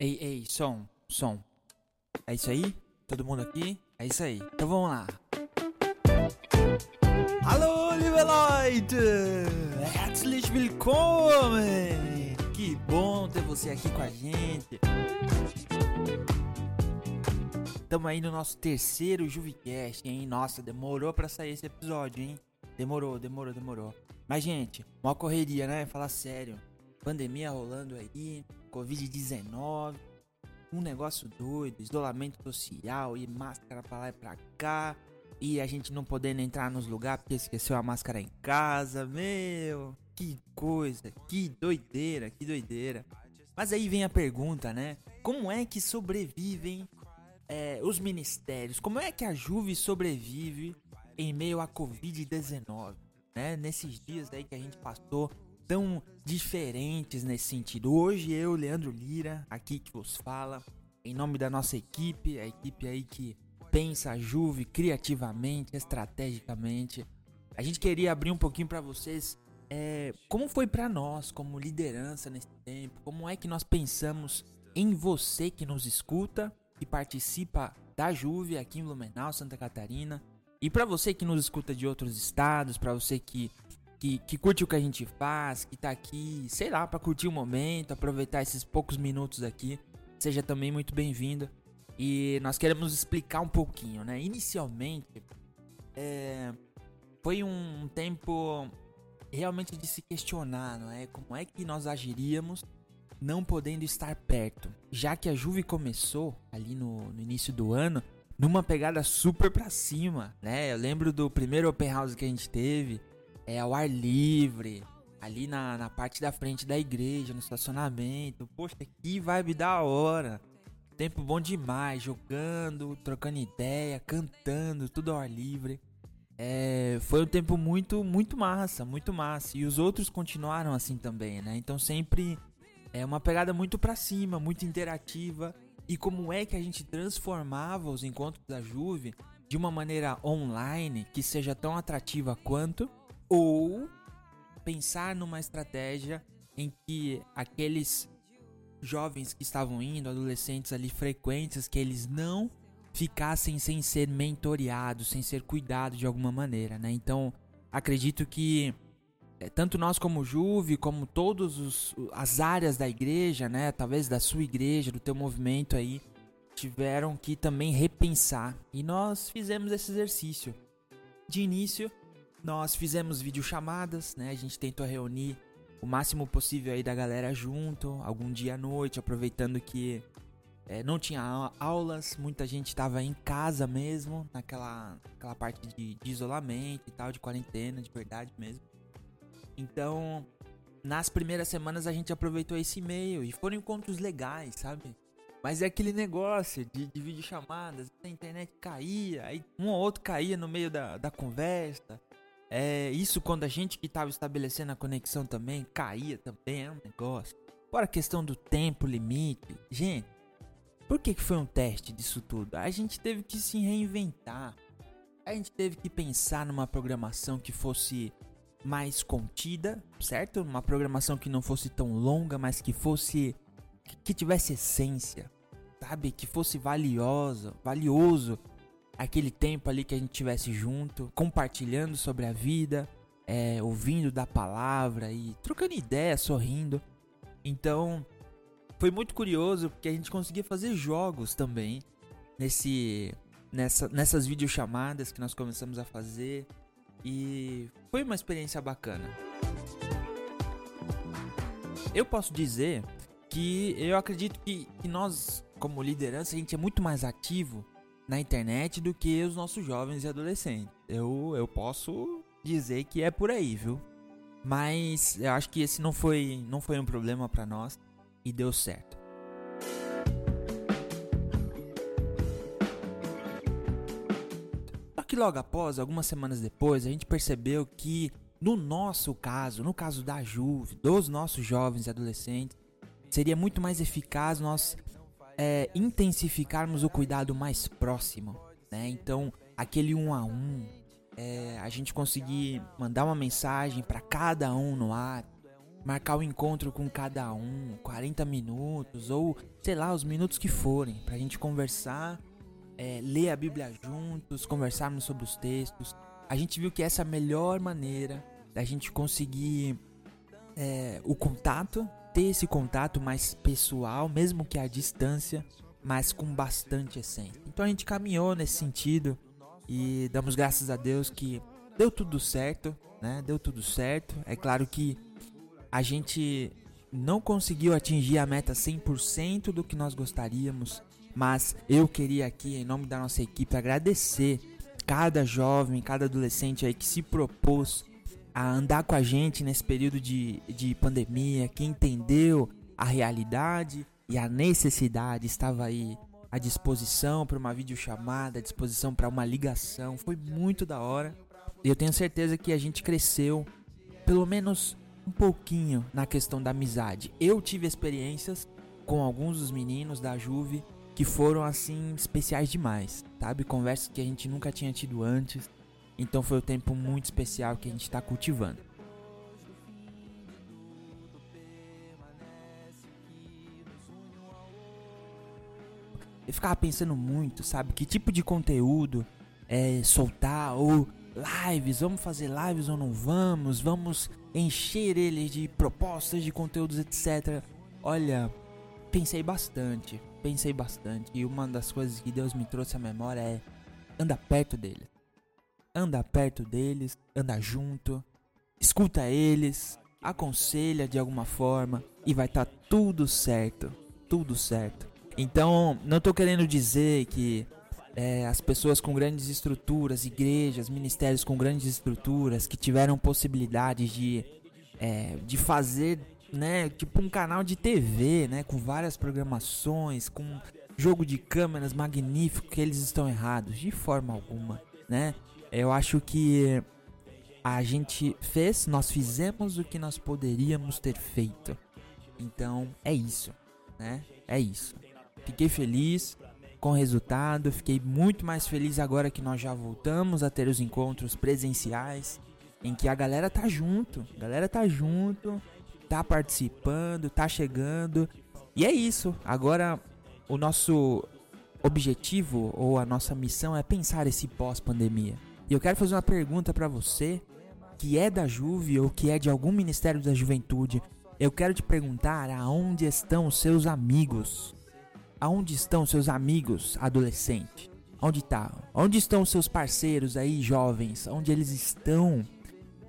Ei, ei, som, som. É isso aí? Todo mundo aqui? É isso aí. Então vamos lá. Alô, liebe Leute! Herzlich willkommen! Que bom ter você aqui com a gente. Tamo aí no nosso terceiro Juvicast, hein? Nossa, demorou pra sair esse episódio, hein? Demorou, demorou, demorou. Mas, gente, uma correria, né? Falar sério. Pandemia rolando aí, Covid-19, um negócio doido, isolamento social e máscara pra lá e pra cá. E a gente não podendo entrar nos lugares porque esqueceu a máscara em casa, meu. Que coisa, que doideira, que doideira. Mas aí vem a pergunta, né? Como é que sobrevivem é, os ministérios? Como é que a Juve sobrevive em meio à Covid-19? Né? Nesses dias aí que a gente passou tão diferentes nesse sentido. Hoje eu, Leandro Lira, aqui que vos fala, em nome da nossa equipe, a equipe aí que pensa a Juve criativamente, estrategicamente. A gente queria abrir um pouquinho para vocês é, como foi para nós como liderança nesse tempo, como é que nós pensamos em você que nos escuta e participa da Juve aqui em Blumenau, Santa Catarina, e para você que nos escuta de outros estados, para você que, que que curte o que a gente faz, que tá aqui, sei lá, para curtir o momento, aproveitar esses poucos minutos aqui, seja também muito bem-vindo. E nós queremos explicar um pouquinho, né? Inicialmente, é, foi um tempo realmente de se questionar, não é? Como é que nós agiríamos não podendo estar perto? Já que a Juve começou ali no, no início do ano numa pegada super pra cima, né? Eu lembro do primeiro open house que a gente teve, é ao ar livre, ali na, na parte da frente da igreja, no estacionamento. Poxa, que vibe da hora! Tempo bom demais, jogando, trocando ideia, cantando, tudo ao ar livre. É, foi um tempo muito, muito massa, muito massa. E os outros continuaram assim também, né? Então sempre é uma pegada muito pra cima, muito interativa. E como é que a gente transformava os encontros da Juve de uma maneira online que seja tão atrativa quanto, ou pensar numa estratégia em que aqueles jovens que estavam indo, adolescentes ali frequentes, que eles não ficassem sem ser mentoreados, sem ser cuidados de alguma maneira, né? Então, acredito que é, tanto nós como Juve, como todas as áreas da igreja, né, talvez da sua igreja, do teu movimento aí, tiveram que também repensar. E nós fizemos esse exercício. De início, nós fizemos videochamadas, né? A gente tentou reunir o máximo possível aí da galera junto, algum dia à noite, aproveitando que é, não tinha aulas, muita gente estava em casa mesmo, naquela, naquela parte de, de, isolamento e tal, de quarentena, de verdade mesmo. Então, nas primeiras semanas a gente aproveitou esse e-mail e foram encontros legais, sabe? Mas é aquele negócio de, de videochamadas, a internet caía, aí um ou outro caía no meio da, da conversa. É, isso quando a gente que estava estabelecendo a conexão também caía também, é um negócio. Fora a questão do tempo limite. Gente, por que, que foi um teste disso tudo? A gente teve que se reinventar. A gente teve que pensar numa programação que fosse mais contida, certo? Uma programação que não fosse tão longa, mas que fosse que, que tivesse essência, sabe? Que fosse valioso, valioso aquele tempo ali que a gente tivesse junto, compartilhando sobre a vida, é, ouvindo da palavra e trocando ideia, sorrindo. Então, foi muito curioso porque a gente conseguia fazer jogos também nesse nessa, nessas videochamadas que nós começamos a fazer e foi uma experiência bacana. Eu posso dizer que eu acredito que, que nós, como liderança, a gente é muito mais ativo na internet do que os nossos jovens e adolescentes. Eu, eu posso dizer que é por aí, viu? Mas eu acho que esse não foi, não foi um problema para nós e deu certo. Só que logo após, algumas semanas depois, a gente percebeu que no nosso caso, no caso da Juve, dos nossos jovens e adolescentes, seria muito mais eficaz nós é, intensificarmos o cuidado mais próximo, né? Então, aquele um a um, é, a gente conseguir mandar uma mensagem para cada um no ar, marcar o um encontro com cada um, 40 minutos ou sei lá, os minutos que forem, pra gente conversar, é, ler a Bíblia juntos, conversarmos sobre os textos. A gente viu que essa é a melhor maneira da gente conseguir é, o contato, ter esse contato mais pessoal, mesmo que à distância, mas com bastante essência. Então a gente caminhou nesse sentido e damos graças a Deus que deu tudo certo, né? Deu tudo certo. É claro que a gente não conseguiu atingir a meta 100% do que nós gostaríamos, mas eu queria aqui, em nome da nossa equipe, agradecer cada jovem, cada adolescente aí que se propôs a andar com a gente nesse período de, de pandemia, que entendeu a realidade e a necessidade, estava aí à disposição para uma videochamada, à disposição para uma ligação. Foi muito da hora. E eu tenho certeza que a gente cresceu pelo menos um pouquinho na questão da amizade. Eu tive experiências com alguns dos meninos da Juve que foram assim especiais demais, sabe? Conversas que a gente nunca tinha tido antes. Então foi um tempo muito especial que a gente está cultivando. Eu ficava pensando muito, sabe? Que tipo de conteúdo é, soltar ou lives, vamos fazer lives ou não vamos? Vamos encher eles de propostas de conteúdos, etc. Olha, pensei bastante, pensei bastante. E uma das coisas que Deus me trouxe à memória é anda perto deles anda perto deles, anda junto, escuta eles, aconselha de alguma forma e vai estar tá tudo certo, tudo certo. Então, não estou querendo dizer que é, as pessoas com grandes estruturas, igrejas, ministérios com grandes estruturas que tiveram possibilidade de, é, de fazer, né, tipo um canal de TV, né, com várias programações, com jogo de câmeras magnífico, que eles estão errados de forma alguma, né? Eu acho que a gente fez, nós fizemos o que nós poderíamos ter feito. Então é isso, né? É isso. Fiquei feliz com o resultado, fiquei muito mais feliz agora que nós já voltamos a ter os encontros presenciais, em que a galera tá junto, a galera tá junto, tá participando, tá chegando. E é isso. Agora o nosso objetivo ou a nossa missão é pensar esse pós-pandemia. E eu quero fazer uma pergunta para você que é da Juve ou que é de algum ministério da juventude. Eu quero te perguntar aonde estão os seus amigos? Aonde estão seus amigos adolescentes? Onde tá? Onde estão os seus parceiros aí jovens? Onde eles estão?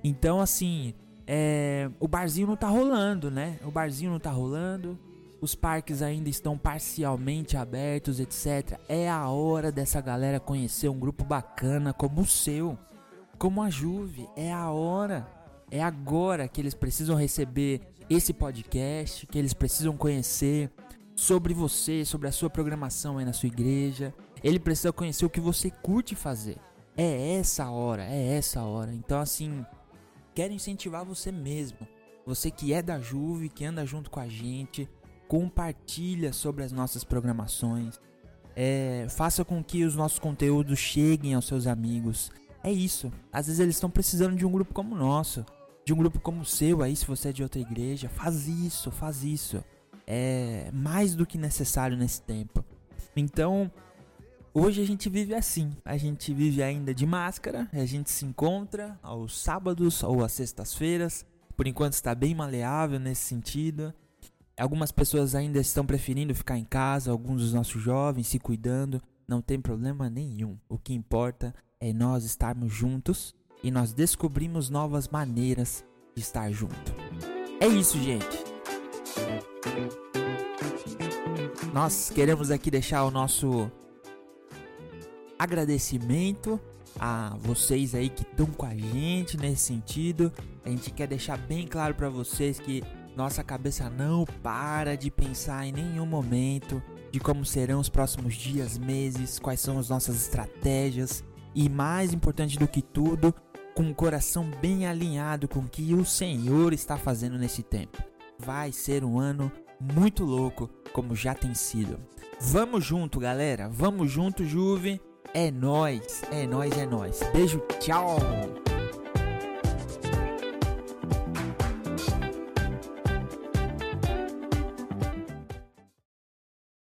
Então assim, é, o barzinho não tá rolando, né? O barzinho não tá rolando os parques ainda estão parcialmente abertos, etc. É a hora dessa galera conhecer um grupo bacana como o seu, como a Juve. É a hora, é agora que eles precisam receber esse podcast, que eles precisam conhecer sobre você, sobre a sua programação aí na sua igreja. Ele precisa conhecer o que você curte fazer. É essa hora, é essa hora. Então assim, quero incentivar você mesmo. Você que é da Juve, que anda junto com a gente, compartilha sobre as nossas programações, é, faça com que os nossos conteúdos cheguem aos seus amigos. É isso. Às vezes eles estão precisando de um grupo como o nosso, de um grupo como o seu aí, se você é de outra igreja. Faz isso, faz isso. É mais do que necessário nesse tempo. Então, hoje a gente vive assim. A gente vive ainda de máscara, a gente se encontra aos sábados ou às sextas-feiras. Por enquanto está bem maleável nesse sentido. Algumas pessoas ainda estão preferindo ficar em casa, alguns dos nossos jovens se cuidando, não tem problema nenhum. O que importa é nós estarmos juntos e nós descobrimos novas maneiras de estar junto. É isso, gente. Nós queremos aqui deixar o nosso agradecimento a vocês aí que estão com a gente nesse sentido. A gente quer deixar bem claro para vocês que nossa cabeça não para de pensar em nenhum momento de como serão os próximos dias, meses, quais são as nossas estratégias e mais importante do que tudo, com o coração bem alinhado com o que o Senhor está fazendo nesse tempo. Vai ser um ano muito louco, como já tem sido. Vamos junto, galera. Vamos junto, Juve. É nós, é nós, é nós. Beijo, tchau.